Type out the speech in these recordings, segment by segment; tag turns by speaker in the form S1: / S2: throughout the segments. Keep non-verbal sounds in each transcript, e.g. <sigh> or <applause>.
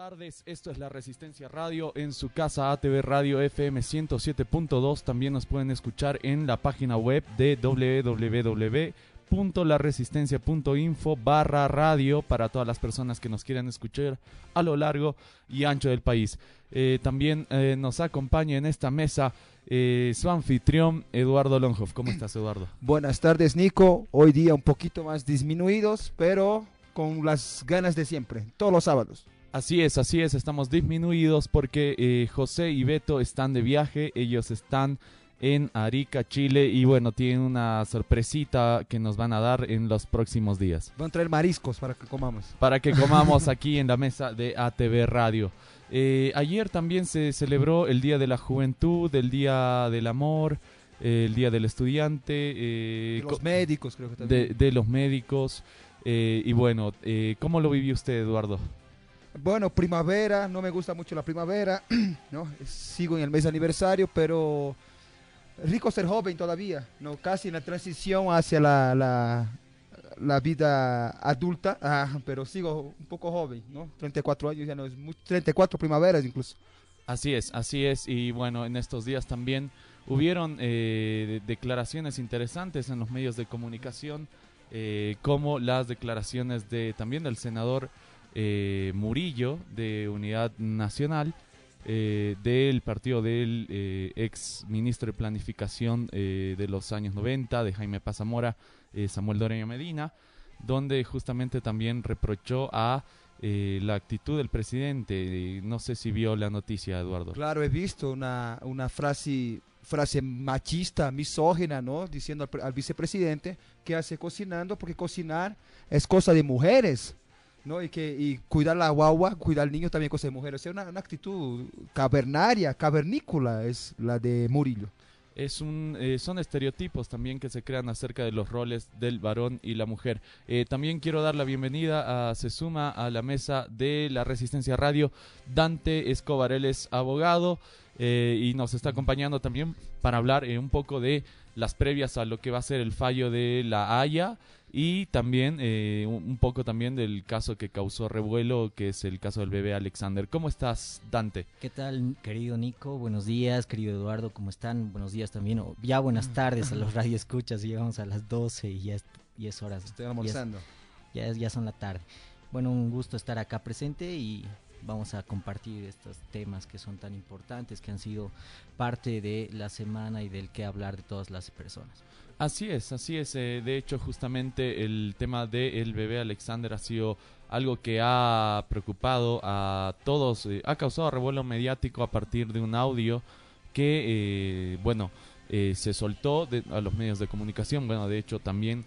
S1: tardes, esto es La Resistencia Radio en su casa ATV Radio FM 107.2. También nos pueden escuchar en la página web de www.laresistencia.info barra radio para todas las personas que nos quieran escuchar a lo largo y ancho del país. Eh, también eh, nos acompaña en esta mesa eh, su anfitrión Eduardo Longhoff. ¿Cómo estás, Eduardo?
S2: Buenas tardes, Nico. Hoy día un poquito más disminuidos, pero con las ganas de siempre, todos los sábados.
S1: Así es, así es, estamos disminuidos porque eh, José y Beto están de viaje, ellos están en Arica, Chile y bueno, tienen una sorpresita que nos van a dar en los próximos días.
S2: Van a traer mariscos para que comamos.
S1: Para que comamos <laughs> aquí en la mesa de ATV Radio. Eh, ayer también se celebró el Día de la Juventud, el Día del Amor, eh, el Día del Estudiante.
S2: de los médicos, creo que también.
S1: De, de los médicos. y bueno, ¿cómo lo vivió usted, Eduardo?
S2: Bueno, primavera, no me gusta mucho la primavera, <clears throat> ¿no? Sigo en el mes de aniversario, pero rico ser joven todavía, ¿no? Casi en la transición hacia la, la, vida adulta, ah, pero sigo un poco joven, ¿no? 34 años ya no es mucho, 34 primaveras incluso.
S1: Así es, así es, y bueno, en estos días también hubieron eh, declaraciones interesantes en los medios de comunicación, eh, como las declaraciones de también del senador eh, Murillo de Unidad Nacional eh, del partido del eh, ex ministro de Planificación eh, de los años 90, de Jaime Pazamora, eh, Samuel Doreño Medina, donde justamente también reprochó a la actitud del presidente. No sé si vio la noticia, Eduardo.
S2: Claro, he visto una, una frase frase machista, misógina, ¿no? Diciendo al vicepresidente que hace cocinando porque cocinar es cosa de mujeres. ¿No? Y, que, y cuidar la guagua, cuidar al niño también cosa de mujeres. O sea, una, una, actitud cavernaria, cavernícola es la de Murillo.
S1: Es un, eh, son estereotipos también que se crean acerca de los roles del varón y la mujer. Eh, también quiero dar la bienvenida a se suma a la mesa de la Resistencia Radio Dante Escobar, él es abogado eh, y nos está acompañando también para hablar un poco de las previas a lo que va a ser el fallo de la Haya y también eh, un poco también del caso que causó revuelo, que es el caso del bebé Alexander. ¿Cómo estás, Dante?
S3: ¿Qué tal, querido Nico? Buenos días, querido Eduardo, ¿cómo están? Buenos días también, o ya buenas tardes a <laughs> los radioescuchas, llegamos a las 12 y ya es, y es horas.
S2: Estoy almorzando.
S3: Ya, es, ya son la tarde. Bueno, un gusto estar acá presente y vamos a compartir estos temas que son tan importantes, que han sido parte de la semana y del que hablar de todas las personas.
S1: Así es, así es. Eh, de hecho, justamente el tema del bebé Alexander ha sido algo que ha preocupado a todos, eh, ha causado revuelo mediático a partir de un audio que, eh, bueno, se soltó de, a los medios de comunicación. Bueno, de hecho, también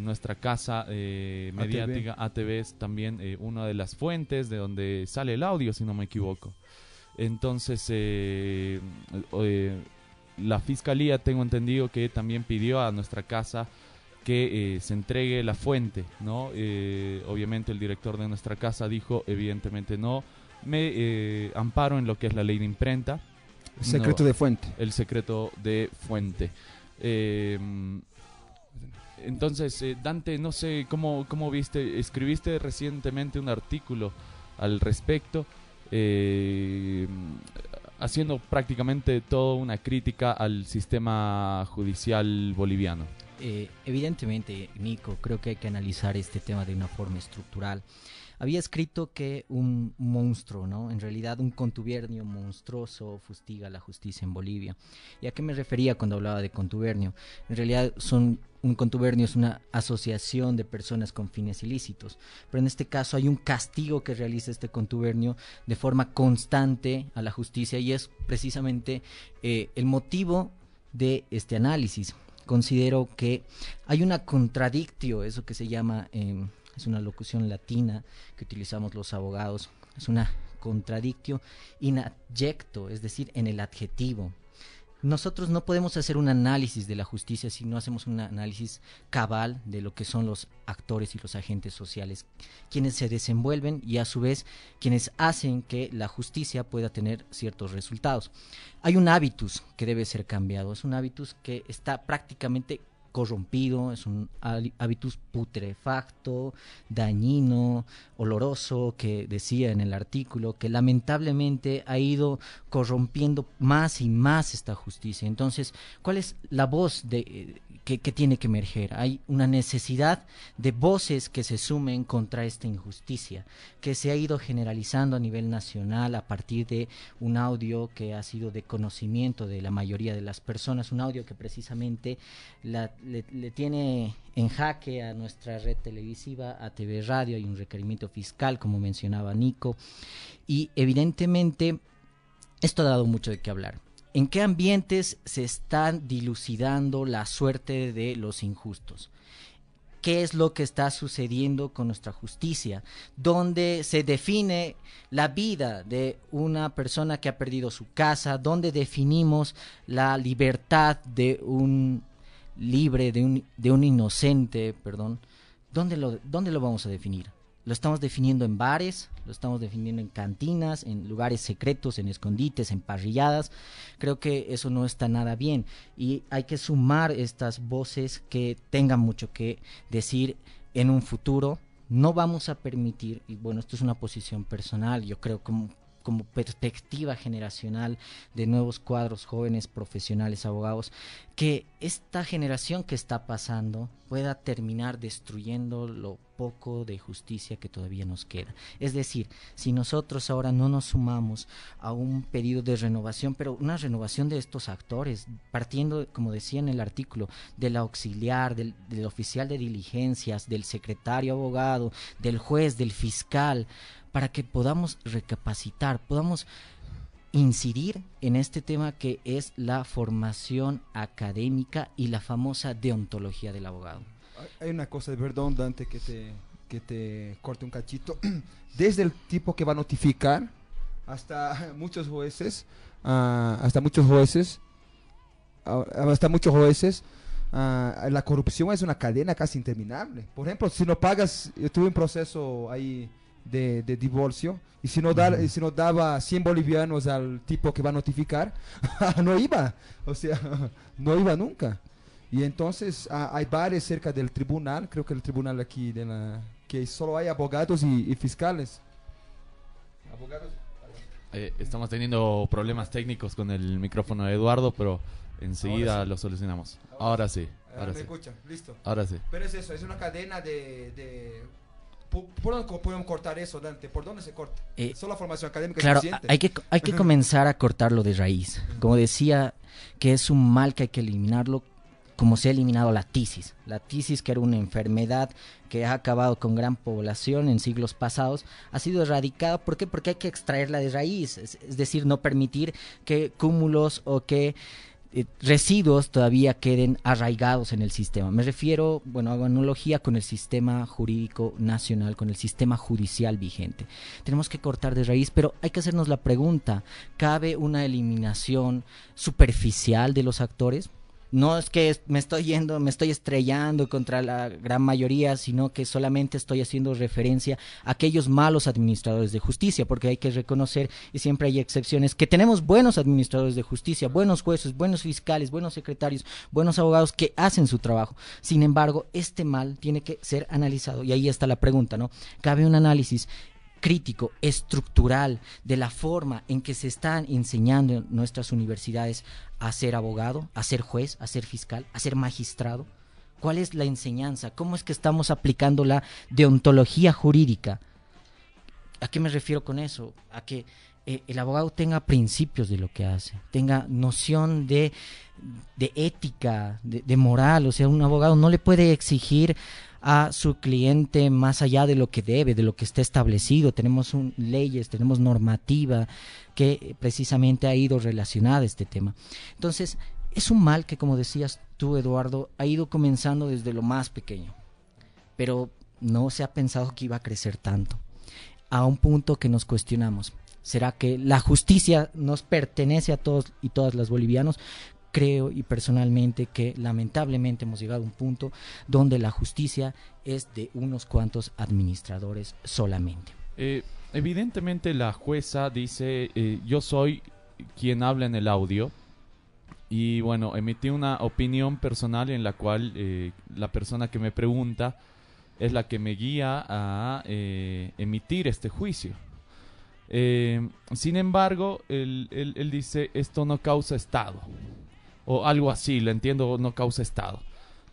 S1: nuestra casa mediática, ATV, ATV es también una de las fuentes de donde sale el audio, si no me equivoco. Entonces, la fiscalía tengo entendido que también pidió a nuestra casa que eh, se entregue la fuente, ¿no? Eh, obviamente el director de nuestra casa dijo, evidentemente no, me eh, amparo en lo que es la ley de imprenta.
S2: El secreto no, de fuente.
S1: El secreto de fuente. Entonces, Dante, no sé cómo, cómo viste, escribiste recientemente un artículo al respecto haciendo prácticamente toda una crítica al sistema judicial boliviano.
S3: Eh, evidentemente, Nico, creo que hay que analizar este tema de una forma estructural. Había escrito que un monstruo, ¿no? En realidad un contubernio monstruoso fustiga la justicia en Bolivia. ¿Y a qué me refería cuando hablaba de contubernio? En realidad son un contubernio es una asociación de personas con fines ilícitos, pero en este caso hay un castigo que realiza este contubernio de forma constante a la justicia y es precisamente eh, el motivo de este análisis. Considero que hay una contradictio, eso que se llama, eh, es una locución latina que utilizamos los abogados, es una contradictio inadyecto, es decir, en el adjetivo. Nosotros no podemos hacer un análisis de la justicia si no hacemos un análisis cabal de lo que son los actores y los agentes sociales, quienes se desenvuelven y a su vez quienes hacen que la justicia pueda tener ciertos resultados. Hay un hábitus que debe ser cambiado, es un hábitus que está prácticamente corrompido, es un hábitus putrefacto, dañino, oloroso, que decía en el artículo, que lamentablemente ha ido corrompiendo más y más esta justicia. Entonces, ¿cuál es la voz de, que, tiene que emerger. Hay una necesidad de voces que se sumen contra esta injusticia, que se ha ido generalizando a nivel nacional a partir de un audio que ha sido de conocimiento de la mayoría de las personas, un audio que precisamente le, tiene en jaque a nuestra red televisiva, a TV Radio, hay un requerimiento fiscal, como mencionaba Nico, y evidentemente esto ha dado mucho de qué hablar en qué ambientes se están dilucidando la suerte de los injustos. ¿Qué es lo que está sucediendo con nuestra justicia? ¿Dónde se define la vida de una persona que ha perdido su casa? ¿Dónde definimos la libertad de un libre, de un, de un inocente, perdón? ¿Dónde lo, ¿Dónde lo vamos a definir? Lo estamos definiendo en bares, lo estamos definiendo en cantinas, en lugares secretos, en escondites, en parrilladas. Creo que eso no está nada bien y hay que sumar estas voces que tengan mucho que decir en un futuro. No vamos a permitir, y bueno, esto es una posición personal, yo creo como como perspectiva generacional de nuevos cuadros jóvenes profesionales abogados que esta generación que está pasando pueda terminar destruyendo lo poco de justicia que todavía nos queda. Es decir, si nosotros ahora no nos sumamos a un pedido de renovación, pero una renovación de estos actores, partiendo, como decía en el artículo, del auxiliar, del, del oficial de diligencias, del secretario abogado, del juez, del fiscal, para que podamos recapacitar, podamos incidir en este tema que es la formación académica y la famosa deontología del abogado.
S2: Hay una cosa, perdón Dante, que te, que te corte un cachito. <clears throat> Desde el tipo que va a notificar hasta <laughs> muchos jueces, ah, hasta muchos jueces, ah, hasta muchos jueces, ah, la corrupción es una cadena casi interminable. Por ejemplo, si no pagas, yo tuve un proceso ahí de, divorcio y si no, da, si no daba 100 bolivianos al tipo que va a notificar, <laughs> no iba, o sea, <laughs> no iba nunca. Y entonces hay bares cerca del tribunal, creo que el tribunal aquí, de la, que solo hay abogados y, fiscales.
S1: Eh, estamos teniendo problemas técnicos con el micrófono de Eduardo, pero enseguida lo solucionamos. Ahora sí. Ahora sí.
S2: listo.
S1: Ahora sí.
S2: Pero es eso, es una cadena de ¿Por, dónde podemos cortar eso, Dante? ¿Por dónde se corta? Eh, Solo formación académica
S3: claro, hay que, hay que comenzar a cortarlo de raíz. Como decía, que es un mal que hay que eliminarlo como se ha eliminado la tisis. La tisis, que era una enfermedad que ha acabado con gran población en siglos pasados, ha sido erradicada. ¿Por qué? Porque hay que extraerla de raíz, es decir, no permitir que cúmulos o que eh, residuos todavía queden arraigados en el sistema. Me refiero, bueno, hago analogía con el sistema jurídico nacional, con el sistema judicial vigente. Tenemos que cortar de raíz, pero hay que hacernos la pregunta, ¿cabe una eliminación superficial de los actores? No es que me estoy yendo, me estoy estrellando contra la gran mayoría, sino que solamente estoy haciendo referencia a aquellos malos administradores de justicia, porque hay que reconocer, y siempre hay excepciones, que tenemos buenos administradores de justicia, buenos jueces, buenos fiscales, buenos secretarios, buenos abogados que hacen su trabajo. Sin embargo, este mal tiene que ser analizado, y ahí está la pregunta, ¿no? Cabe un análisis crítico, estructural, de la forma en que se están enseñando en nuestras universidades a ser abogado, a ser juez, a ser fiscal, a ser magistrado? ¿Cuál es la enseñanza? ¿Cómo es que estamos aplicando la deontología jurídica? ¿A qué me refiero con eso? A que eh, el abogado tenga principios de lo que hace, tenga noción de, de ética, de, de moral. O sea, un abogado no le puede exigir a su cliente más allá de lo que debe, de lo que está establecido. Tenemos leyes, tenemos normativa que precisamente ha ido relacionada a este tema. Entonces, es un mal que, como decías tú, Eduardo, ha ido comenzando desde lo más pequeño, pero no se ha pensado que iba a crecer tanto, a un punto que nos cuestionamos. ¿Será que la justicia nos pertenece a todos y todas las bolivianos? Creo y personalmente que lamentablemente hemos llegado a un punto donde la justicia es de unos cuantos administradores solamente.
S1: Eh, evidentemente la jueza dice, eh, yo soy quien habla en el audio y bueno, emití una opinión personal en la cual eh, la persona que me pregunta es la que me guía a emitir este juicio. Sin embargo, él, él, dice, esto no causa estado. O algo así, lo entiendo, no causa estado.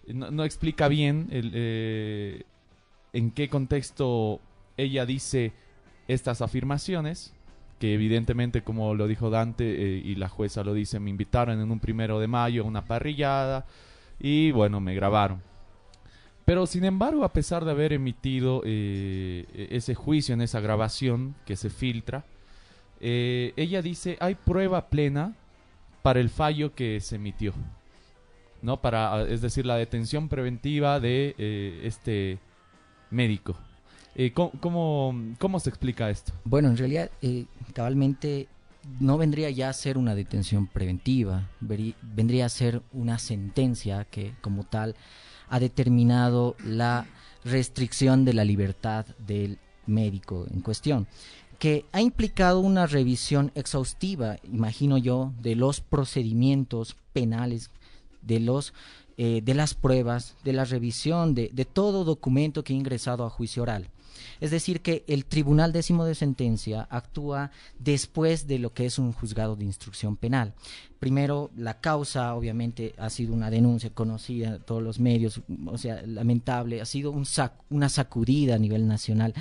S1: No, explica bien el, en qué contexto ella dice estas afirmaciones que evidentemente, como lo dijo Dante eh, y la jueza lo dice, me invitaron en un primero de mayo a una parrillada y bueno, me grabaron. Pero sin embargo, a pesar de haber emitido eh, ese juicio en esa grabación que se filtra, eh, ella dice, hay prueba plena para el fallo que se emitió. ¿no? Para, es decir, la detención preventiva de este médico. Eh, ¿cómo, cómo, se explica esto?
S3: Bueno, en realidad, eh, cabalmente no vendría ya a ser una detención preventiva, vendría a ser una sentencia que como tal ha determinado la restricción de la libertad del médico en cuestión, que ha implicado una revisión exhaustiva, imagino yo, de los procedimientos penales, de los eh, de las pruebas, de la revisión de, de todo documento que ha ingresado a juicio oral. Es decir, que el Tribunal Décimo de Sentencia actúa después de lo que es un juzgado de instrucción penal. Primero, la causa, obviamente, ha sido una denuncia conocida en todos los medios, o sea, lamentable, ha sido un una sacudida a nivel nacional,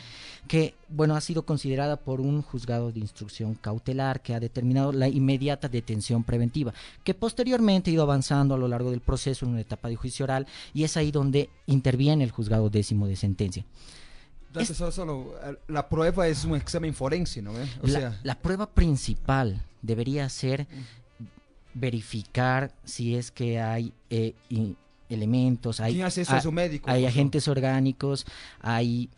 S3: que, bueno, ha sido considerada por un juzgado de instrucción cautelar que ha determinado la inmediata detención preventiva, que posteriormente ha ido avanzando a lo largo del proceso en una etapa de juicio oral, y es ahí donde interviene el juzgado décimo de sentencia
S2: la prueba es un examen forense, ¿no?
S3: O la, sea... la prueba principal debería ser verificar si es que hay eh, elementos, hay, hay agentes orgánicos, hay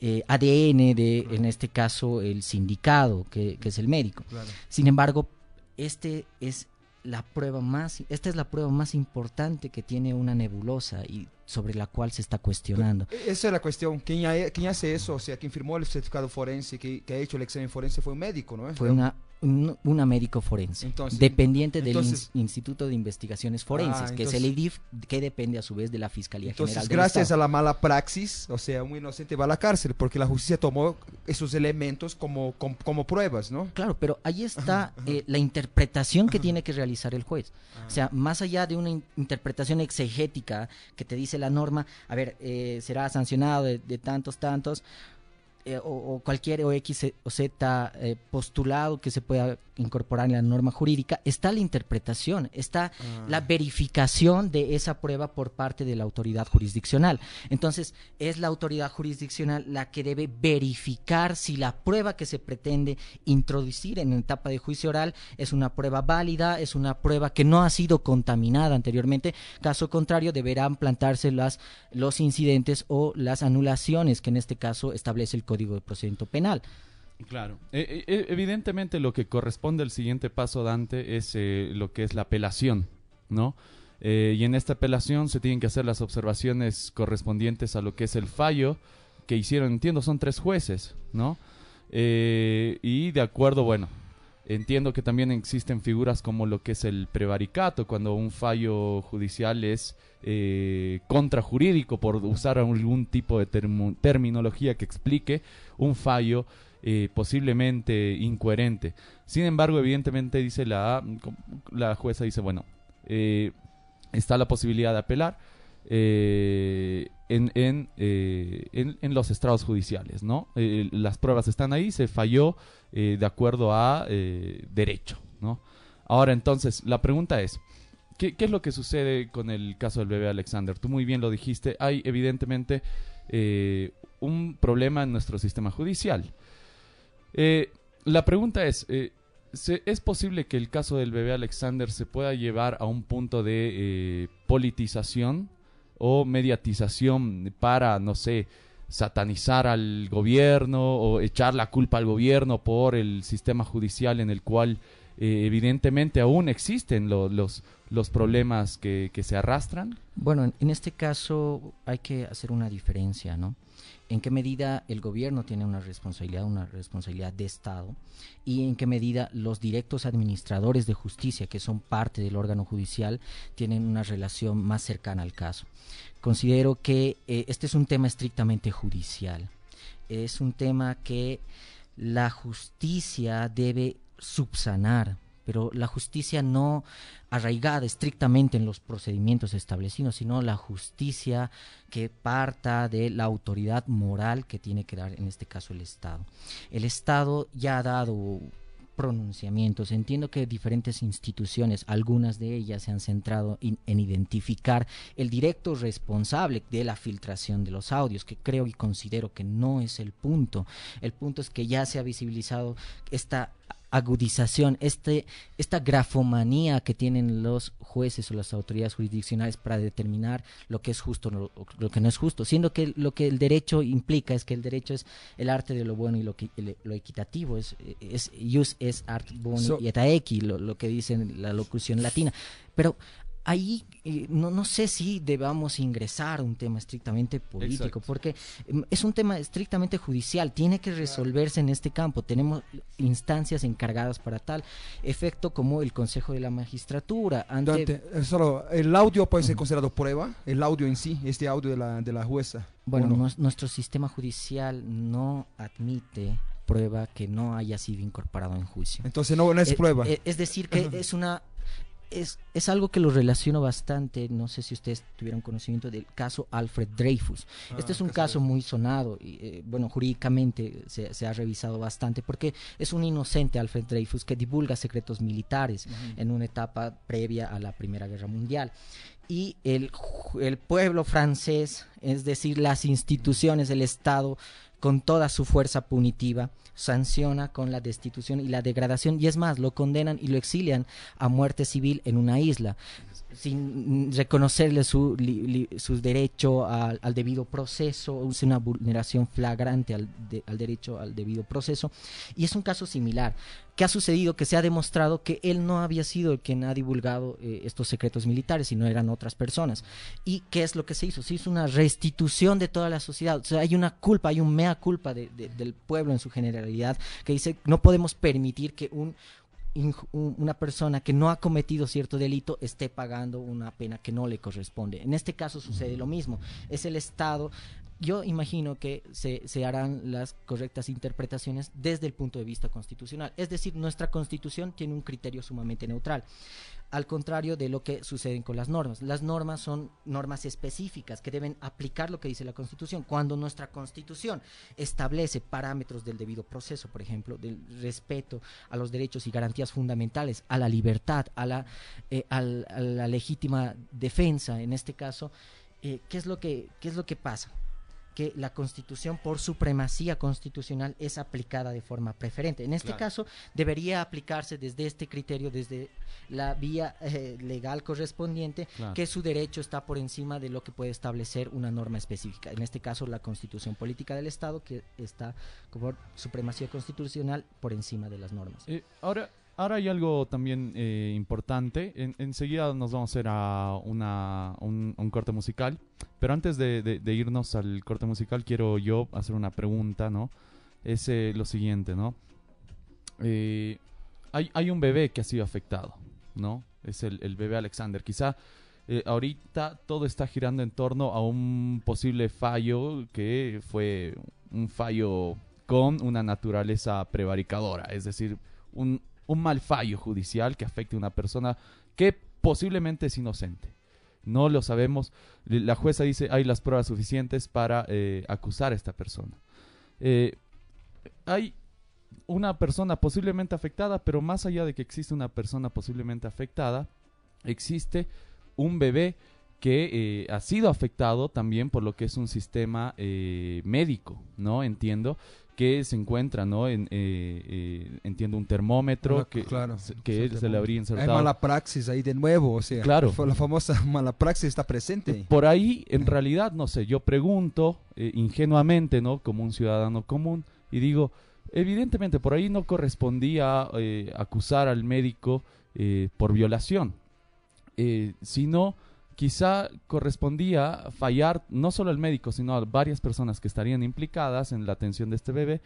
S3: eh, ADN de, en este caso, el sindicado, que, es el médico. Sin embargo, este es la prueba más, esta es la prueba más importante que tiene una nebulosa y sobre la cual se está cuestionando.
S2: Esa es la cuestión. ¿Quién, quién hace eso? O sea, quien firmó el certificado forense, que, que, ha hecho el examen forense, fue un médico, ¿no?
S3: Fue una una médico forense, dependiente del Instituto de Investigaciones Forenses, ah, que es el IDIF, que depende a su vez de la Fiscalía General
S2: del gracias a la mala praxis, o sea, un inocente va a la cárcel, porque la justicia tomó esos elementos como, como, pruebas, ¿no?
S3: Claro, pero ahí está eh, la interpretación que tiene que realizar el juez. O sea, más allá de una interpretación exegética que te dice la norma, a ver, eh, será sancionado de, de tantos, tantos, eh, o, cualquier o X o Z eh, postulado que se pueda incorporar en la norma jurídica, está la interpretación, está ah. la verificación de esa prueba por parte de la autoridad jurisdiccional. Entonces, es la autoridad jurisdiccional la que debe verificar si la prueba que se pretende introducir en etapa de juicio oral es una prueba válida, es una prueba que no ha sido contaminada anteriormente. Caso contrario, deberán plantarse las, los incidentes o las anulaciones que en este caso establece el Código de Procedimiento Penal.
S1: Claro. Eh, eh, evidentemente lo que corresponde al siguiente paso, Dante, es eh, lo que es la apelación, ¿no? y en esta apelación se tienen que hacer las observaciones correspondientes a lo que es el fallo que hicieron, entiendo, son tres jueces, ¿no? y de acuerdo, bueno, entiendo que también existen figuras como lo que es el prevaricato, cuando un fallo judicial es eh, contrajurídico, por usar algún tipo de terminología que explique un fallo eh, posiblemente incoherente. Sin embargo, evidentemente dice la, la jueza dice, bueno, eh, está la posibilidad de apelar en, en, en, los estrados judiciales, ¿no? las pruebas están ahí, se falló de acuerdo a derecho, ¿no? Ahora entonces, la pregunta es, ¿Qué, es lo que sucede con el caso del bebé Alexander? Tú muy bien lo dijiste, hay evidentemente eh, un problema en nuestro sistema judicial. Eh, la pregunta es, eh, ¿es posible que el caso del bebé Alexander se pueda llevar a un punto de politización o mediatización para, no sé, satanizar al gobierno o echar la culpa al gobierno por el sistema judicial en el cual eh, evidentemente aún existen los, los problemas que, que se arrastran.
S3: Bueno, en este caso hay que hacer una diferencia, ¿no? En qué medida el gobierno tiene una responsabilidad, una responsabilidad de Estado, y en qué medida los directos administradores de justicia, que son parte del órgano judicial, tienen una relación más cercana al caso. Considero que eh, este es un tema estrictamente judicial. Es un tema que la justicia debe subsanar pero la justicia no arraigada estrictamente en los procedimientos establecidos, sino la justicia que parta de la autoridad moral que tiene que dar en este caso el Estado. El Estado ya ha dado pronunciamientos. Entiendo que diferentes instituciones, algunas de ellas se han centrado en identificar el directo responsable de la filtración de los audios, que creo y considero que no es el punto. El punto es que ya se ha visibilizado esta agudización, este, esta grafomanía que tienen los jueces o las autoridades jurisdiccionales para determinar lo que es justo o lo, que no es justo, siendo que lo que el derecho implica es que el derecho es el arte de lo bueno y lo, que, lo equitativo, es, es jus es art boni et aequi, lo, lo que dice la locución latina. Pero ahí eh, no, no sé si debamos ingresar a un tema estrictamente político, porque em, es un tema estrictamente judicial, tiene que resolverse en este campo. Tenemos instancias encargadas para tal efecto como el Consejo de la Magistratura.
S2: Ante... Eh, solo, ¿El audio puede ser considerado prueba? ¿El audio en sí, este audio de la, de la jueza?
S3: Bueno, nuestro sistema judicial no admite prueba que no haya sido incorporado en juicio.
S2: Entonces no, no es eh, prueba.
S3: es decir, que es una es, es, algo que lo relaciono bastante, no sé si ustedes tuvieron conocimiento del caso Alfred Dreyfus. Ah, este es un caso muy sonado y, eh, bueno, jurídicamente se, se, ha revisado bastante porque es un inocente Alfred Dreyfus que divulga secretos militares en una etapa previa a la Primera Guerra Mundial. Y el, el pueblo francés, es decir, las instituciones del Estado, con toda su fuerza punitiva, sanciona con la destitución y la degradación y es más, lo condenan y lo exilian a muerte civil en una isla sin reconocerle su, su derecho al, debido proceso, es una vulneración flagrante al, al, derecho al debido proceso. Y es un caso similar. ¿Qué ha sucedido? Que se ha demostrado que él no había sido el quien ha divulgado eh, estos secretos militares, sino eran otras personas. ¿Y qué es lo que se hizo? Se hizo una restitución de toda la sociedad. O sea, hay una culpa, hay un mea culpa del pueblo en su generalidad que dice no podemos permitir que un una persona que no ha cometido cierto delito esté pagando una pena que no le corresponde. En este caso sucede lo mismo. Es el Estado. Yo imagino que se, se, harán las correctas interpretaciones desde el punto de vista constitucional. Es decir, nuestra constitución tiene un criterio sumamente neutral al contrario de lo que sucede con las normas. Las normas son normas específicas que deben aplicar lo que dice la Constitución. Cuando nuestra Constitución establece parámetros del debido proceso, por ejemplo, del respeto a los derechos y garantías fundamentales, a la libertad, a la, eh, a la legítima defensa, en este caso, eh, ¿qué, es lo que, ¿qué es lo que pasa? Que la constitución por supremacía constitucional es aplicada de forma preferente. En este caso debería aplicarse desde este criterio, desde la vía eh, legal correspondiente, que su derecho está por encima de lo que puede establecer una norma específica. En este caso la constitución política del Estado, que está como supremacía constitucional por encima de las normas.
S1: Eh, ahora, Ahora hay algo también eh, importante. enseguida nos vamos a hacer a una, un, corte musical. Pero antes de, irnos al corte musical, quiero yo hacer una pregunta, ¿no? Es eh, lo siguiente, ¿no? Eh, hay, un bebé que ha sido afectado, ¿no? Es el bebé Alexander. Quizá ahorita todo está girando en torno a un posible fallo que fue un fallo con una naturaleza prevaricadora. Es decir, un, un mal fallo judicial que afecte a una persona que posiblemente es inocente. No lo sabemos. La jueza dice hay las pruebas suficientes para eh, acusar a esta persona. Eh, hay una persona posiblemente afectada, pero más allá de que existe una persona posiblemente afectada, existe un bebé que eh, ha sido afectado también por lo que es un sistema médico, ¿no? Entiendo que se encuentra, ¿no? En, eh, eh, entiendo un termómetro que,
S2: claro,
S1: que se le habría insertado.
S2: Hay mala praxis ahí de nuevo, o sea,
S1: claro.
S2: la famosa <laughs> mala praxis está presente.
S1: Por ahí, en realidad, no sé, yo pregunto eh, ingenuamente, ¿no? Como un ciudadano común, y digo, Evidentemente, por ahí no correspondía acusar al médico por violación, sino quizá correspondía fallar no solo al médico, sino a varias personas que estarían implicadas en la atención de este bebé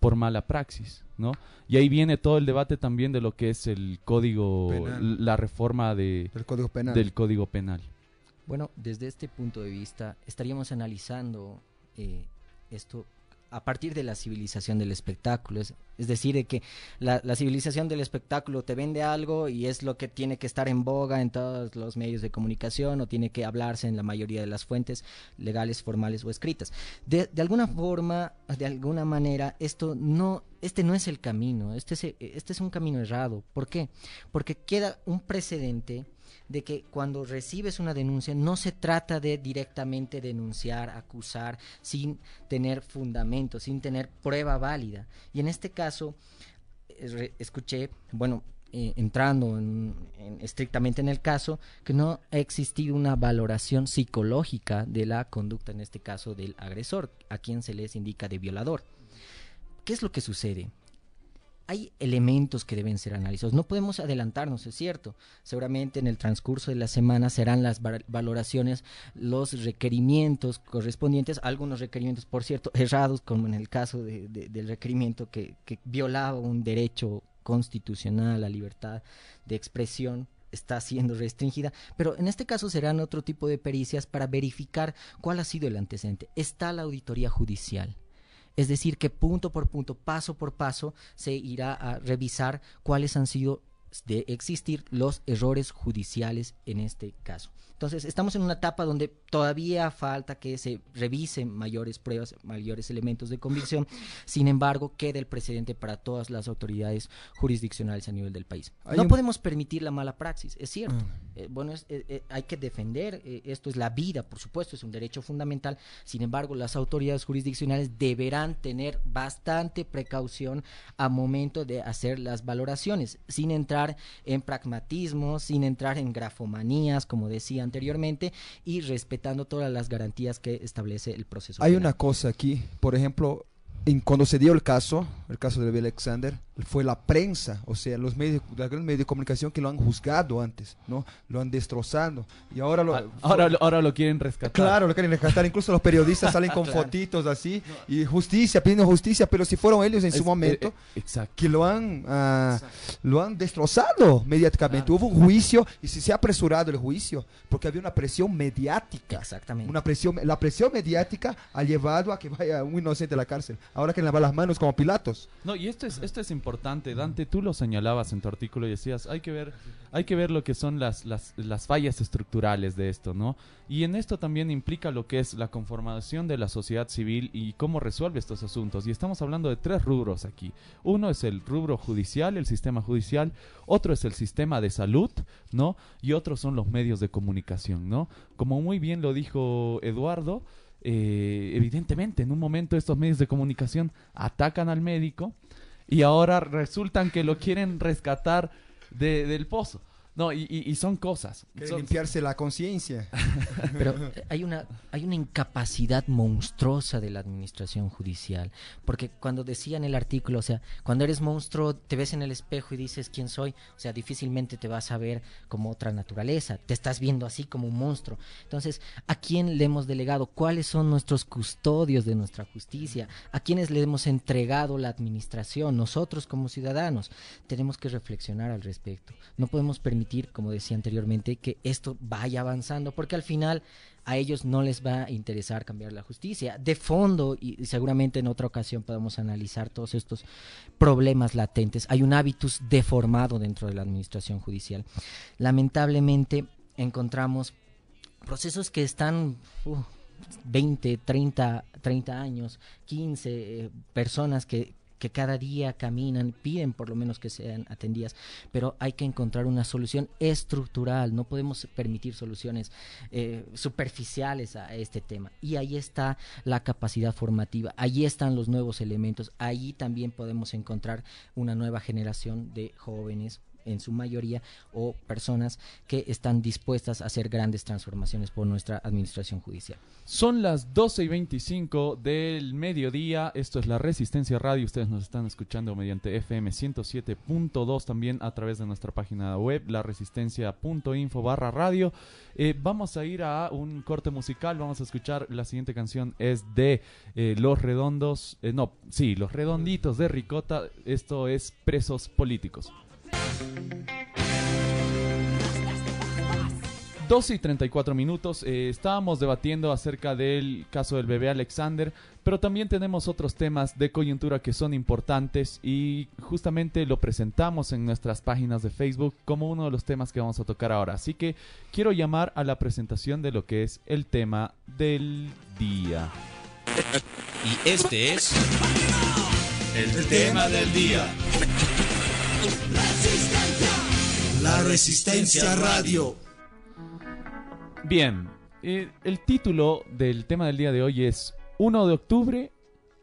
S1: por mala praxis, ¿no? Y ahí viene todo el debate también de lo que es el código,
S2: Penal.
S1: la reforma de,
S2: del Código Penal.
S1: del código penal.
S3: Bueno, desde este punto de vista, estaríamos analizando eh, esto a partir de la civilización del espectáculo. Es, es decir, de que la, la civilización del espectáculo te vende algo y es lo que tiene que estar en boga en todos los medios de comunicación o tiene que hablarse en la mayoría de las fuentes legales, formales o escritas. De, de alguna forma, de alguna manera, esto no, este no es el camino, este es, este es un camino errado. ¿Por qué? Porque queda un precedente de que cuando recibes una denuncia no se trata de directamente denunciar, acusar, sin tener fundamento, sin tener prueba válida. Y en este caso, eh, escuché, bueno, eh, entrando en, en, estrictamente en el caso, que no ha existido una valoración psicológica de la conducta, en este caso del agresor, a quien se les indica de violador. ¿Qué es lo que sucede? Hay elementos que deben ser analizados. No podemos adelantarnos, es cierto. Seguramente en el transcurso de la semana serán las valoraciones, los requerimientos correspondientes, algunos requerimientos, por cierto, errados, como en el caso de, de, del requerimiento que, que violaba un derecho constitucional, la libertad de expresión, está siendo restringida, pero en este caso serán otro tipo de pericias para verificar cuál ha sido el antecedente. Está la auditoría judicial. Es decir, que punto por punto, paso por paso, se irá a revisar cuáles han sido de existir los errores judiciales en este caso. Entonces, estamos en una etapa donde todavía falta que se revisen mayores pruebas, mayores elementos de convicción. <laughs> Sin embargo, queda el precedente para todas las autoridades jurisdiccionales a nivel del país. Hay no un... podemos permitir la mala praxis, es cierto. Mm. Eh, bueno, es, eh, hay que defender, eh, esto es la vida, por supuesto, es un derecho fundamental. Sin embargo, las autoridades jurisdiccionales deberán tener bastante precaución a momento de hacer las valoraciones, sin entrar en pragmatismo, sin entrar en grafomanías, como decía anteriormente, y respetando todas las garantías que establece el proceso.
S2: Hay penal. una cosa aquí, por ejemplo, en, cuando se dio el caso, el caso de Alexander, fue la prensa, o sea, los medios, los medios de comunicación que lo han juzgado antes, ¿no? Lo han destrozado. Y ahora lo,
S1: ahora, fue, ahora lo quieren rescatar.
S2: Claro, lo quieren rescatar. Incluso los periodistas salen con <laughs> claro. fotitos así, y justicia, pidiendo justicia, pero si fueron ellos en
S1: es,
S2: su momento
S1: eh, eh,
S2: que lo han, uh, lo han destrozado mediáticamente. Claro. Hubo un juicio y si se ha apresurado el juicio, porque había una presión mediática.
S3: Exactamente.
S2: Una presión, la presión mediática ha llevado a que vaya un inocente a la cárcel. Ahora que lavar las manos como Pilatos.
S1: No, y esto es, esto es importante, Dante, tú lo señalabas en tu artículo y decías, hay que ver, hay que ver lo que son las, las, las fallas estructurales de esto, ¿no? Y en esto también implica lo que es la conformación de la sociedad civil y cómo resuelve estos asuntos. Y estamos hablando de tres rubros aquí. Uno es el rubro judicial, el sistema judicial, otro es el sistema de salud, ¿no? Y otros son los medios de comunicación, ¿no? Como muy bien lo dijo Eduardo, eh, evidentemente en un momento estos medios de comunicación atacan al médico y ahora resultan que lo quieren rescatar de, del pozo. No, y, y, y son cosas. Son...
S2: limpiarse la conciencia. <laughs>
S3: Pero <laughs> hay una, hay una incapacidad monstruosa de la administración judicial. Porque cuando decía en el artículo, o sea, cuando eres monstruo, te ves en el espejo y dices quién soy, o sea, difícilmente te vas a ver como otra naturaleza. Te estás viendo así como un monstruo. Entonces, ¿a quién le hemos delegado? ¿Cuáles son nuestros custodios de nuestra justicia? ¿A quiénes le hemos entregado la administración? Nosotros como ciudadanos tenemos que reflexionar al respecto. No podemos permitir como decía anteriormente, que esto vaya avanzando, porque al final a ellos no les va a interesar cambiar la justicia. De fondo, y seguramente en otra ocasión podemos analizar todos estos problemas latentes, hay un hábitus deformado dentro de la administración judicial. Lamentablemente encontramos procesos que están... Uh, 20, 30, 30 años, 15 eh, personas que, que cada día caminan, piden por lo menos que sean atendidas, pero hay que encontrar una solución estructural, no podemos permitir soluciones eh, superficiales a este tema. Y ahí está la capacidad formativa, ahí están los nuevos elementos, ahí también podemos encontrar una nueva generación de jóvenes en su mayoría o personas que están dispuestas a hacer grandes transformaciones por nuestra administración judicial.
S1: Son las 12 y 25 del mediodía. Esto es la Resistencia Radio. Ustedes nos están escuchando mediante FM 107.2 también a través de nuestra página web, laresistencia.info barra radio. Eh, vamos a ir a un corte musical. Vamos a escuchar la siguiente canción. Es de eh, Los Redondos. Eh, no, sí, Los Redonditos de Ricota. Esto es Presos Políticos. 12 y 34 minutos. Eh, estábamos debatiendo acerca del caso del bebé Alexander, pero también tenemos otros temas de coyuntura que son importantes y justamente lo presentamos en nuestras páginas de Facebook como uno de los temas que vamos a tocar ahora. Así que quiero llamar a la presentación de lo que es el tema del día.
S4: Y este es el tema del día. La Resistencia Radio.
S1: Bien, el título del tema del día de hoy es 1 de octubre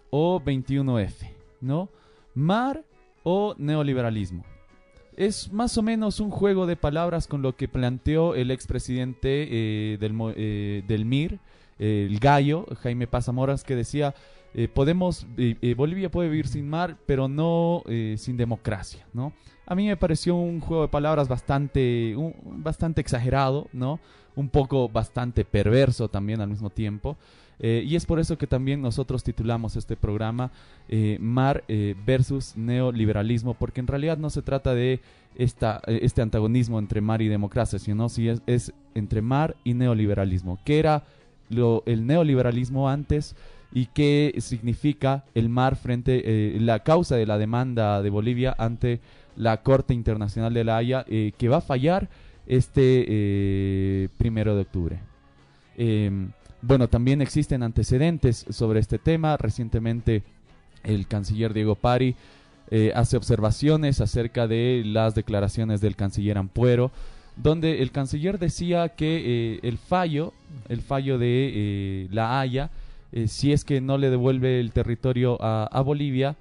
S1: o 21F, ¿no? Mar o neoliberalismo. Es más o menos un juego de palabras con lo que planteó el expresidente eh, del, eh, del MIR, el gallo, Jaime Pazamoras, que decía, podemos, Bolivia puede vivir sin mar, pero no sin democracia, ¿no? A mí me pareció un juego de palabras bastante, bastante exagerado, ¿no? un poco bastante perverso también al mismo tiempo. Eh, y es por eso que también nosotros titulamos este programa eh, Mar eh, versus neoliberalismo, porque en realidad no se trata de esta, este antagonismo entre mar y democracia, sino si es, es entre mar y neoliberalismo. ¿Qué era lo, el neoliberalismo antes y qué significa el mar frente la causa de la demanda de Bolivia ante la Corte Internacional de la Haya que va a fallar? este eh, primero de octubre. Em, bueno, también existen antecedentes sobre este tema. Recientemente el canciller Diego Pari eh, hace observaciones acerca de las declaraciones del canciller Ampuero, donde el canciller decía que eh, el fallo, el fallo de la Haya, si es que no le devuelve el territorio a, Bolivia,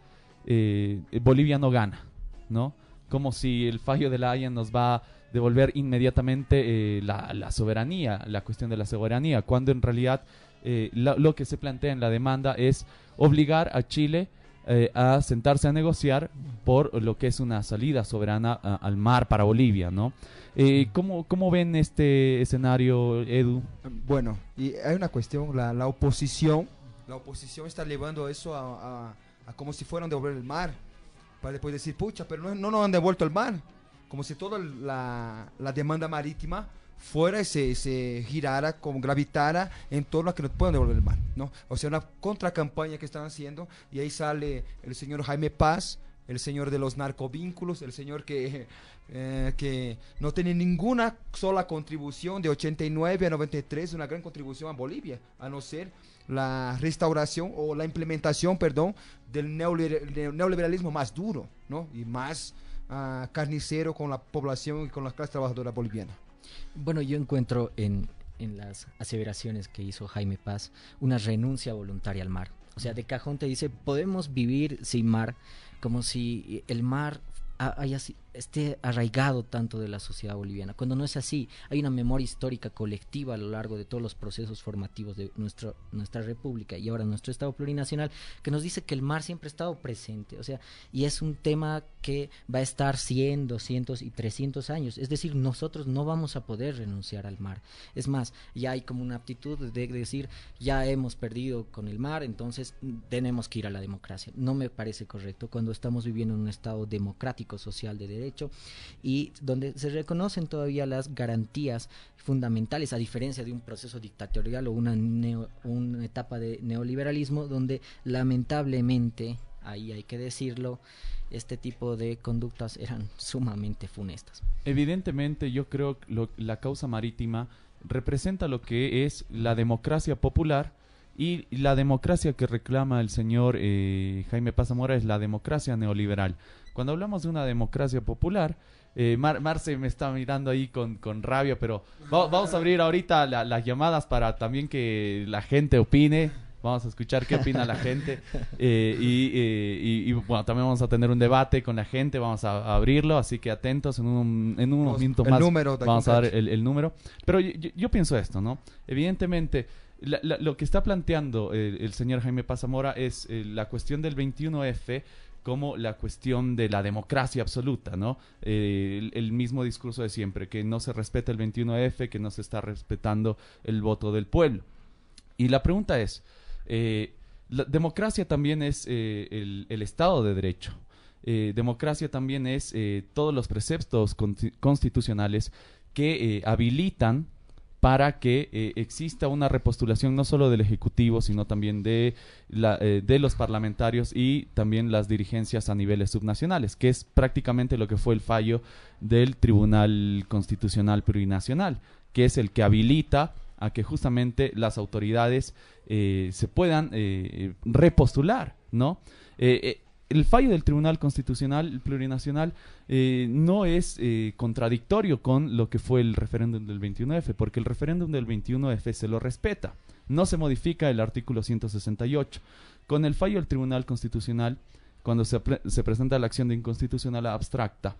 S1: Bolivia no gana, ¿no? Como si el fallo de la Haya nos va a devolver inmediatamente eh, la, soberanía, la cuestión de la soberanía, cuando en realidad eh, lo que se plantea en la demanda es obligar a Chile eh, a sentarse a negociar por lo que es una salida soberana al mar para Bolivia, ¿no? ¿cómo, ¿Cómo ven este escenario, Edu?
S2: Bueno, y hay una cuestión, la, la oposición, la oposición está llevando eso a, como si fueran devolver el mar, para después decir, pucha, pero no, no nos han devuelto el mar como si toda la, demanda marítima fuera y se, girara, como gravitara en torno a que nos puedan devolver el mar, ¿no? O sea, una contracampaña que están haciendo y ahí sale el señor Jaime Paz, el señor de los narcovínculos, el señor que, <laughs> eh, que no tiene ninguna sola contribución de 89 a 93, una gran contribución a Bolivia, a no ser la restauración o la implementación, perdón, del neoliberalismo más duro, ¿no? Y más carnicero con la población y con las clases trabajadoras bolivianas.
S3: Bueno, yo encuentro en, en las aseveraciones que hizo Jaime Paz una renuncia voluntaria al mar. O sea, de cajón te dice, podemos vivir sin mar, como si el mar haya esté arraigado tanto de la sociedad boliviana, cuando no es así. Hay una memoria histórica colectiva a lo largo de todos los procesos formativos de nuestro, nuestra república y ahora nuestro Estado plurinacional que nos dice que el mar siempre ha estado presente, o sea, y es un tema que va a estar 100, 200 y 300 años, es decir, nosotros no vamos a poder renunciar al mar. Es más, ya hay como una aptitud de decir, ya hemos perdido con el mar, entonces tenemos que ir a la democracia. No me parece correcto cuando estamos viviendo en un Estado democrático, social de derecho derecho y donde se reconocen todavía las garantías fundamentales, a diferencia de un proceso dictatorial o una, una etapa de neoliberalismo donde lamentablemente, ahí hay que decirlo, este tipo de conductas eran sumamente funestas.
S1: Evidentemente yo creo que la causa marítima representa lo que es la democracia popular y la democracia que reclama el señor eh, Jaime Pazamora es la democracia neoliberal. Cuando hablamos de una democracia popular, eh, Marce me está mirando ahí con, con rabia, pero vamos a abrir ahorita las llamadas para también que la gente opine Vamos a escuchar qué opina la gente. <laughs> Eh, eh, y, bueno, también vamos a tener un debate con la gente. Vamos a, abrirlo. Así que atentos. En, un, en unos minutos más vamos a dar el, número. Pero yo, pienso esto, ¿no? Evidentemente. lo que está planteando el señor Jaime Pazamora es la cuestión del 21F como la cuestión de la democracia absoluta, ¿no? Eh, el, mismo discurso de siempre, que no se respeta el 21F, que no se está respetando el voto del pueblo. Y la pregunta es, eh, la democracia también es eh, el, Estado de Derecho. democracia también es todos los preceptos constitucionales que habilitan para que eh, exista una repostulación no solo del Ejecutivo, sino también de, la, eh, de los parlamentarios y también las dirigencias a niveles subnacionales, que es prácticamente lo que fue el fallo del Tribunal Constitucional Plurinacional, que es el que habilita a que justamente las autoridades eh, se puedan repostular, ¿no? El fallo del Tribunal Constitucional Plurinacional eh, no es eh, contradictorio con lo que fue el referéndum del 21F, porque el referéndum del 21F se lo respeta, no se modifica el artículo 168. Con el fallo del Tribunal Constitucional, cuando se, se presenta la acción de inconstitucional abstracta,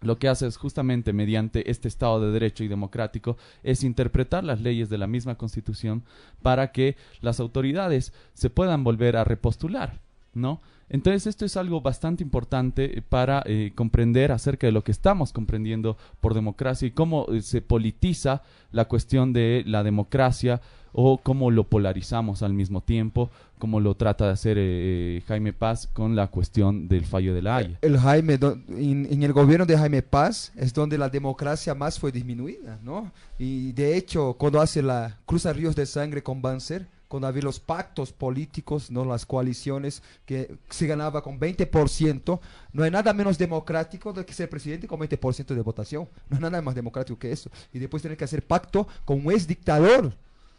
S1: lo que hace es justamente mediante este Estado de Derecho y democrático es interpretar las leyes de la misma Constitución para que las autoridades se puedan volver a repostular, ¿no? Entonces esto es algo bastante importante para eh, comprender acerca de lo que estamos comprendiendo por democracia y cómo eh, se politiza la cuestión de la democracia o cómo lo polarizamos al mismo tiempo, como lo trata de hacer eh, Jaime Paz con la cuestión del fallo de la Haya.
S2: El Jaime, en, el gobierno de Jaime Paz es donde la democracia más fue disminuida, ¿no? Y de hecho, cuando hace la cruza ríos de sangre con Banzer, cuando había los pactos políticos, no las coaliciones, que se ganaba con 20%, no hay nada menos democrático de que ser presidente con 20% de votación. No hay nada más democrático que eso. Y después tener que hacer pacto con un ex dictador.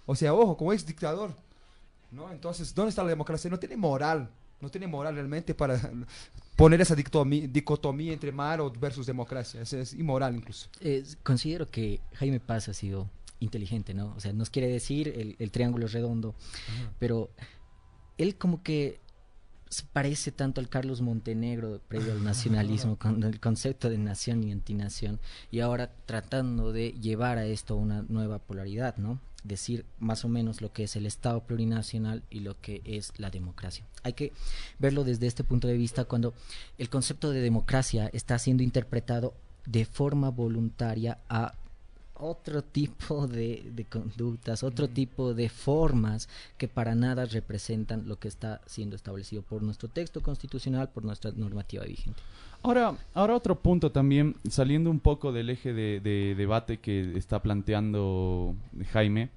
S2: O sea, ojo, con un ex dictador. ¿no? Entonces, ¿dónde está la democracia? No tiene moral. No tiene moral realmente para poner esa dicotomía, entre mar versus democracia. Es, inmoral incluso.
S3: considero que Jaime Paz ha sido inteligente, ¿no? O sea, nos quiere decir el, triángulo redondo, pero él como que se parece tanto al Carlos Montenegro previo al nacionalismo, <laughs> con el concepto de nación y antinación, y ahora tratando de llevar a esto una nueva polaridad, ¿no? Decir más o menos lo que es el Estado plurinacional y lo que es la democracia. Hay que verlo desde este punto de vista cuando el concepto de democracia está siendo interpretado de forma voluntaria a otro tipo de, conductas, otro tipo de formas que para nada representan lo que está siendo establecido por nuestro texto constitucional, por nuestra normativa vigente.
S1: Ahora, ahora otro punto también, saliendo un poco del eje de, debate que está planteando Jaime,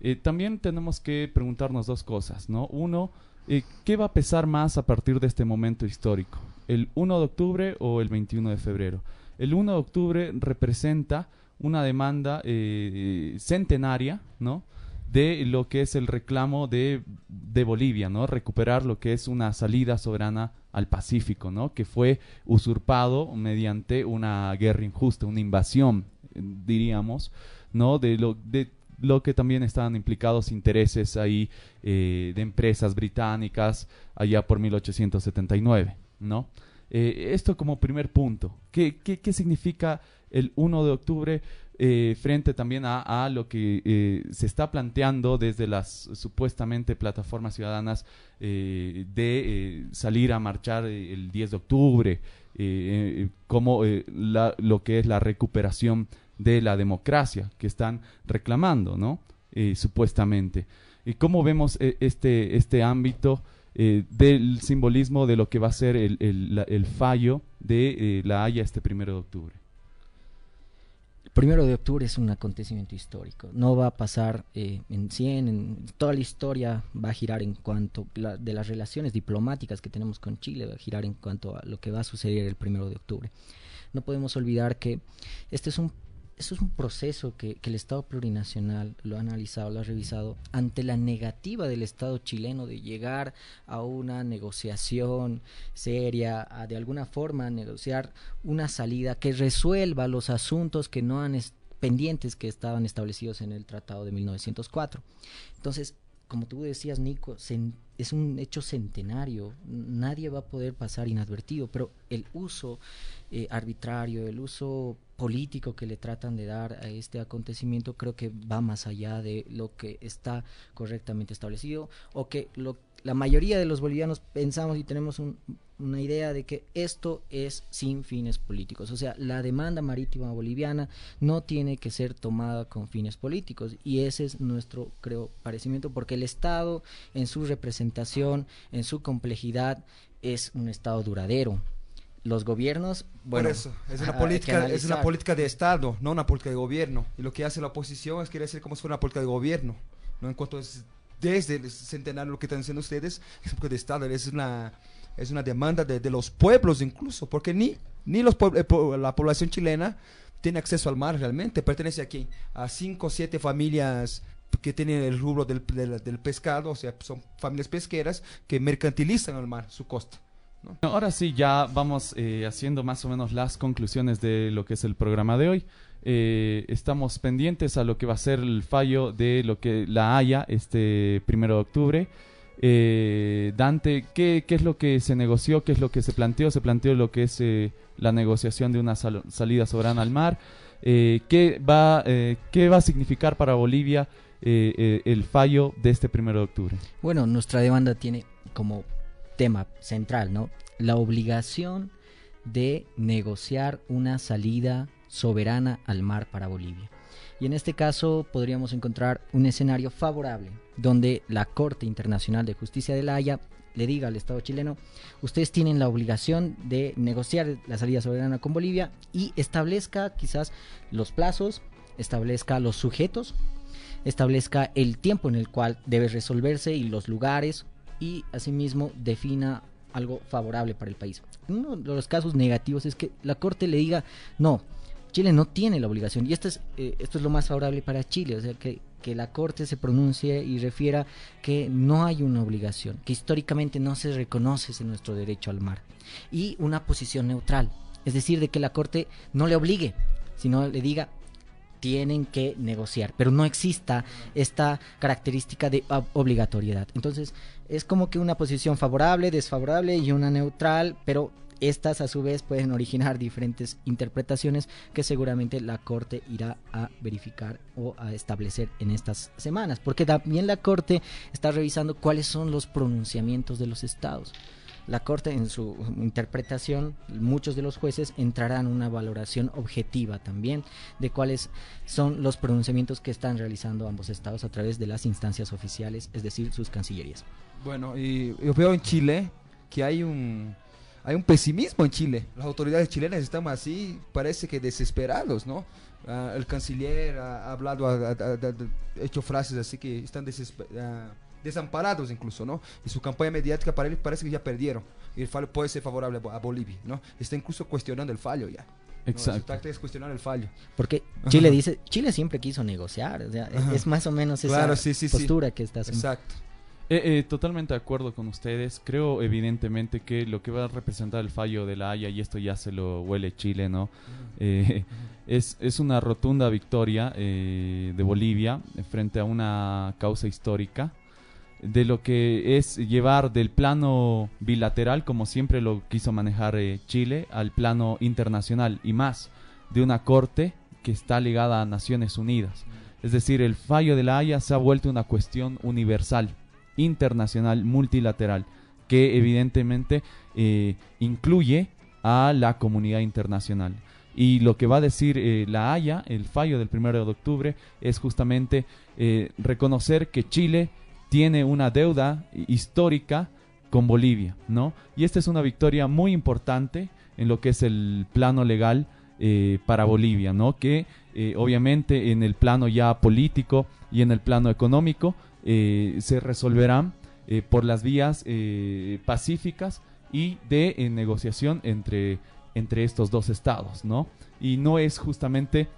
S1: eh, también tenemos que preguntarnos dos cosas, ¿no? Uno, eh, ¿qué va a pesar más a partir de este momento histórico? ¿El 1 de octubre o el 21 de febrero? El 1 de octubre representa una demanda eh, centenaria, ¿no? de lo que es el reclamo de, de, Bolivia, ¿no? Recuperar lo que es una salida soberana al Pacífico, ¿no? Que fue usurpado mediante una guerra injusta, una invasión, diríamos, ¿no? De lo, de lo que también estaban implicados intereses ahí eh, de empresas británicas allá por 1879, ¿no? Eh, esto como primer punto. ¿Qué, qué, qué significa el 1 de octubre eh, frente también a, lo que eh, se está planteando desde las supuestamente plataformas ciudadanas eh, de salir a marchar el 10 de octubre, como lo que es la recuperación de la democracia que están reclamando, ¿no? supuestamente. ¿Y cómo vemos este, este ámbito? del simbolismo de lo que va a ser el, el fallo de la Haya este primero de octubre
S3: primero de octubre es un acontecimiento histórico. No va a pasar eh, en 100, en toda la historia va a girar en cuanto de las relaciones diplomáticas que tenemos con Chile, va a girar en cuanto a lo que va a suceder el primero de octubre. No podemos olvidar que este es un eso es un proceso que, el Estado plurinacional lo ha analizado, lo ha revisado, ante la negativa del Estado chileno de llegar a una negociación seria, a de alguna forma negociar una salida que resuelva los asuntos que no han pendientes que estaban establecidos en el Tratado de 1904. Entonces, como tú decías, Nico, es un hecho centenario. Nadie va a poder pasar inadvertido, pero el uso eh, arbitrario, el uso político que le tratan de dar a este acontecimiento creo que va más allá de lo que está correctamente establecido o que lo, la mayoría de los bolivianos pensamos y tenemos una idea de que esto es sin fines políticos. O sea, la demanda marítima boliviana no tiene que ser tomada con fines políticos y ese es nuestro, creo, parecimiento porque el Estado en su representación, en su complejidad, es un Estado duradero. Los gobiernos, bueno,
S2: Por eso, es una, política, es una política de Estado, no una política de gobierno. Y lo que hace la oposición es querer hacer como si fuera una política de gobierno. ¿no? En cuanto es desde el centenario lo que están diciendo ustedes, es porque de Estado es una, es una demanda de, de los pueblos incluso, porque ni, ni los eh, la población chilena tiene acceso al mar realmente, pertenece aquí a cinco o siete familias que tienen el rubro del, del, pescado, o sea, son familias pesqueras que mercantilizan al mar, su costa.
S1: Ahora sí, ya vamos eh, haciendo más o menos las conclusiones de lo que es el programa de hoy. Eh, estamos pendientes a lo que va a ser el fallo de lo que la haya este primero de octubre. Eh, Dante, ¿qué, ¿qué, es lo que se negoció? ¿Qué es lo que se planteó? Se planteó lo que es eh, la negociación de una salida soberana al mar. ¿qué, va, ¿Qué va a significar para Bolivia el fallo de este primero de octubre?
S3: Bueno, nuestra demanda tiene como tema central, ¿no? La obligación de negociar una salida soberana al mar para Bolivia. Y en este caso podríamos encontrar un escenario favorable donde la Corte Internacional de Justicia de la Haya le diga al Estado chileno, ustedes tienen la obligación de negociar la salida soberana con Bolivia y establezca quizás los plazos, establezca los sujetos, establezca el tiempo en el cual debe resolverse y los lugares y asimismo defina algo favorable para el país. Uno de los casos negativos es que la Corte le diga, no, Chile no tiene la obligación, y esto es, eh, esto es lo más favorable para Chile, o sea, que, que la Corte se pronuncie y refiera que no hay una obligación, que históricamente no se reconoce ese nuestro derecho al mar, y una posición neutral, es decir, de que la Corte no le obligue, sino le diga tienen que negociar, pero no exista esta característica de obligatoriedad. Entonces, es como que una posición favorable, desfavorable y una neutral, pero estas a su vez pueden originar diferentes interpretaciones que seguramente la Corte irá a verificar o a establecer en estas semanas, porque también la Corte está revisando cuáles son los pronunciamientos de los estados. La Corte en su interpretación, muchos de los jueces entrarán en una valoración objetiva también de cuáles son los pronunciamientos que están realizando ambos estados a través de las instancias oficiales, es decir, sus cancillerías.
S2: Bueno, y yo veo en Chile que hay un hay un pesimismo en Chile. Las autoridades chilenas están así, parece que desesperados, ¿no? Ah, el canciller ha, hablado, ha, hecho frases así que están ah, desamparados incluso, ¿no? Y su campaña mediática para él parece que ya perdieron. Y el fallo puede ser favorable a Bolivia, ¿no? Está incluso cuestionando el fallo ya.
S1: Exacto.
S2: es cuestionar el fallo.
S3: Porque Chile dice, Chile siempre quiso negociar, es más o menos esa postura que está
S2: haciendo. Exacto.
S1: Eh, eh, totalmente de acuerdo con ustedes. Creo evidentemente que lo que va a representar el fallo de la Haya, y esto ya se lo huele Chile, ¿no? Eh, es, es, una rotunda victoria de Bolivia frente a una causa histórica de lo que es llevar del plano bilateral, como siempre lo quiso manejar Chile, al plano internacional y más de una corte que está ligada a Naciones Unidas. Es decir, el fallo de la Haya se ha vuelto una cuestión universal internacional multilateral que evidentemente eh, incluye a la comunidad internacional. Y lo que va a decir eh, la Haya, el fallo del 1 de octubre, es justamente eh, reconocer que Chile tiene una deuda histórica con Bolivia, ¿no? Y esta es una victoria muy importante en lo que es el plano legal para Bolivia, ¿no? Que obviamente en el plano ya político y en el plano económico se resolverán eh, por las vías eh, pacíficas y de negociación entre, entre estos dos estados, ¿no? Y no es justamente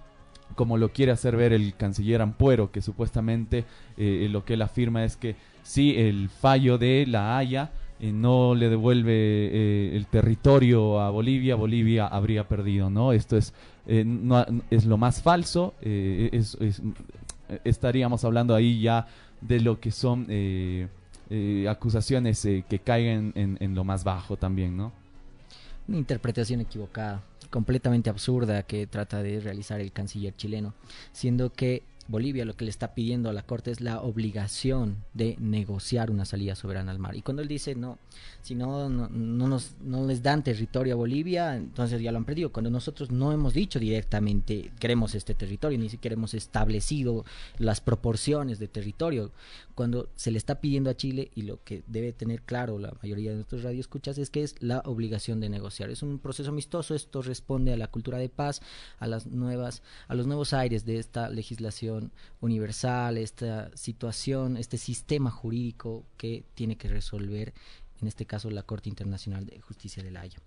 S1: como lo quiere hacer ver el canciller Ampuero, que supuestamente lo que él afirma es que si el fallo de la Haya no le devuelve el territorio a Bolivia, Bolivia habría perdido, ¿no? Esto es, no, es lo más falso, es, estaríamos hablando ahí ya de lo que son eh, eh, acusaciones eh, que caigan en, en lo más bajo también, ¿no?
S3: Una interpretación equivocada, completamente absurda que trata de realizar el canciller chileno, siendo que Bolivia lo que le está pidiendo a la Corte es la obligación de negociar una salida soberana al mar. Y cuando él dice, no, si no, no, no nos, no les dan territorio a Bolivia, entonces ya lo han perdido. Cuando nosotros no hemos dicho directamente queremos este territorio, ni siquiera hemos establecido las proporciones de territorio, cuando se le está pidiendo a Chile, y lo que debe tener claro la mayoría de nuestros radioescuchas, es que es la obligación de negociar. Es un proceso amistoso, esto responde a la cultura de paz, a las nuevas, a los nuevos aires de esta legislación universal, esta situación, este sistema jurídico que tiene que resolver, en este caso, la Corte Internacional de Justicia de la Haya.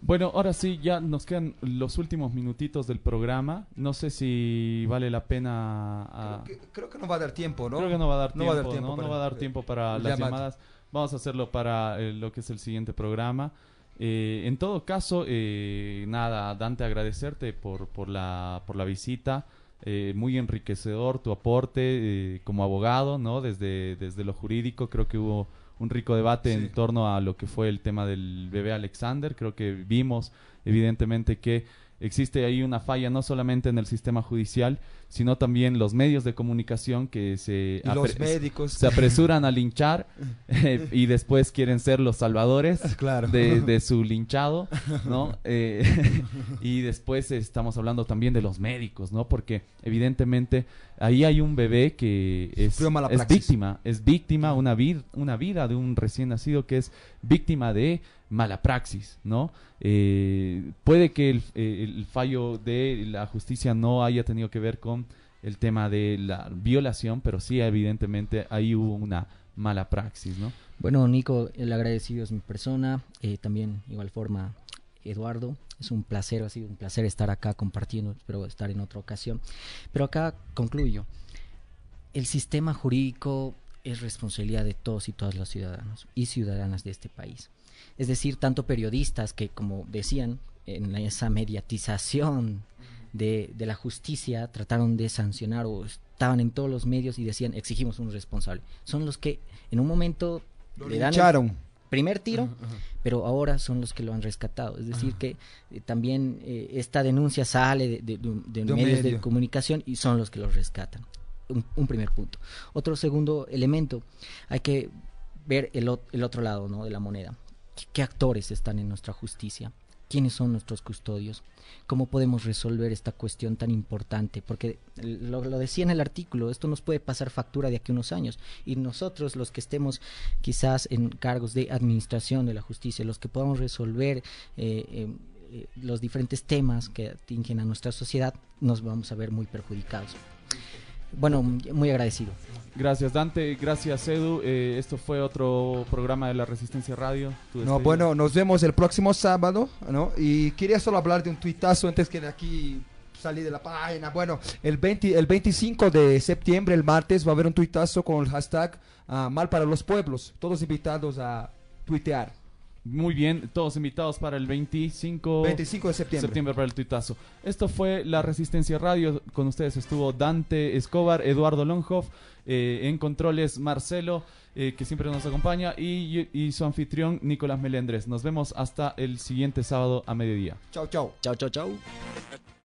S1: Bueno, ahora sí, ya nos quedan los últimos minutitos del programa. No sé si vale la pena...
S2: a... creo, que, creo, que, no va a dar tiempo, ¿no?
S1: Creo que no va a dar tiempo, no va a dar tiempo, ¿no? Para, no va a dar tiempo para las llamadas. Vamos a hacerlo para eh, lo que es el siguiente programa. Eh, en todo caso, eh, nada, Dante, agradecerte por, por, la, por la visita. Eh, muy enriquecedor tu aporte eh, como abogado, ¿no? Desde, desde lo jurídico creo que hubo un rico debate en torno a lo que fue el tema del bebé Alexander. Creo que vimos evidentemente que existe ahí una falla no solamente en el sistema judicial, sino también los medios de comunicación que se,
S2: los médicos.
S1: se apresuran a linchar <laughs> eh, y después quieren ser los salvadores <laughs> <laughs> de, su linchado, ¿no? Eh, y después estamos hablando también de los médicos, ¿no? Porque evidentemente ahí hay un bebé que es, es víctima, es víctima, una, una vida de un recién nacido que es víctima de mala praxis, ¿no? Eh, puede que el, el, fallo de la justicia no haya tenido que ver con el tema de la violación, pero sí evidentemente ahí hubo una mala praxis, ¿no?
S3: Bueno, Nico, el agradecido es mi persona, eh, también igual forma Eduardo, es un placer, ha sido un placer estar acá compartiendo, espero estar en otra ocasión, pero acá concluyo, el sistema jurídico es responsabilidad de todos y todas los ciudadanos y ciudadanas de este país. Es decir, tanto periodistas que, como decían, en esa mediatización de, de, la justicia trataron de sancionar o estaban en todos los medios y decían exigimos un responsable. Son los que en un momento
S2: le dan el
S3: primer tiro, pero ahora son los que lo han rescatado. Es decir, que eh, también eh, esta denuncia sale de, de medios de comunicación y son los que lo rescatan. Un, un, primer punto. Otro segundo elemento, hay que ver el, el otro lado ¿no? de la moneda. ¿Qué, ¿Qué actores están en nuestra justicia? Quiénes son nuestros custodios, cómo podemos resolver esta cuestión tan importante, porque lo, decía en el artículo, esto nos puede pasar factura de aquí a unos años, y nosotros los que estemos quizás en cargos de administración de la justicia, los que podamos resolver eh, eh, los diferentes temas que atingen a nuestra sociedad, nos vamos a ver muy perjudicados. Bueno, muy agradecido.
S1: Gracias Dante, gracias Edu. Eh, esto fue otro programa de la Resistencia Radio.
S2: No, bueno, nos vemos el próximo sábado, ¿no? Y quería solo hablar de un tuitazo antes que de aquí salí de la página. Bueno, el, 20, el 25 de septiembre, el martes, va a haber un tuitazo con el hashtag uh, Mal para los Pueblos. Todos invitados a tuitear.
S1: Muy bien, todos invitados para el 25,
S2: 25 de septiembre.
S1: septiembre para el tuitazo. Esto fue La Resistencia Radio. Con ustedes estuvo Dante Escobar, Eduardo Longhoff, eh, en controles Marcelo, eh, que siempre nos acompaña, y, y, su anfitrión Nicolás Melendres. Nos vemos hasta el siguiente sábado a mediodía.
S2: Chau, chau.
S3: Chau, chau, chau.